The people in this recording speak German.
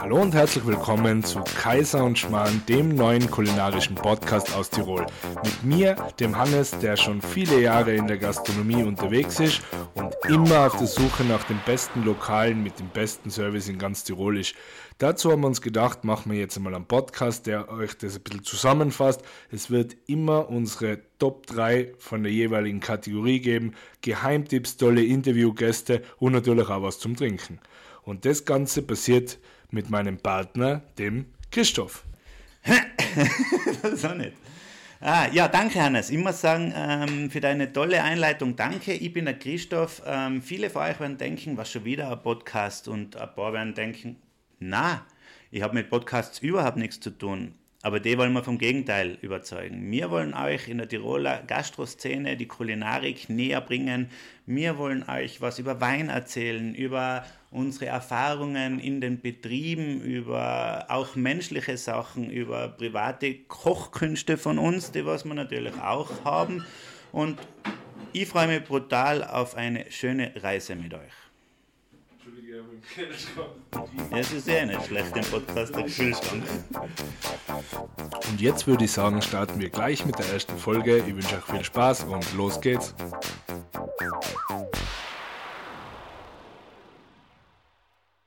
Hallo und herzlich willkommen zu Kaiser und Schmarrn, dem neuen kulinarischen Podcast aus Tirol. Mit mir, dem Hannes, der schon viele Jahre in der Gastronomie unterwegs ist und immer auf der Suche nach den besten Lokalen mit dem besten Service in ganz Tirol ist. Dazu haben wir uns gedacht, machen wir jetzt einmal einen Podcast, der euch das ein bisschen zusammenfasst. Es wird immer unsere Top 3 von der jeweiligen Kategorie geben, Geheimtipps, tolle Interviewgäste und natürlich auch was zum Trinken. Und das Ganze passiert mit meinem Partner, dem Christoph. das nicht. Ah, ja, danke Hannes. Ich muss sagen, ähm, für deine tolle Einleitung danke. Ich bin der Christoph. Ähm, viele von euch werden denken, was schon wieder ein Podcast und ein paar werden denken, na, ich habe mit Podcasts überhaupt nichts zu tun. Aber die wollen wir vom Gegenteil überzeugen. Wir wollen euch in der Tiroler Gastroszene die Kulinarik näher bringen. Wir wollen euch was über Wein erzählen, über unsere Erfahrungen in den Betrieben, über auch menschliche Sachen, über private Kochkünste von uns, die was wir natürlich auch haben. Und ich freue mich brutal auf eine schöne Reise mit euch. Es ist ja nicht schlecht, im Podcast der Kühlschrank. Und jetzt würde ich sagen, starten wir gleich mit der ersten Folge. Ich wünsche euch viel Spaß und los geht's.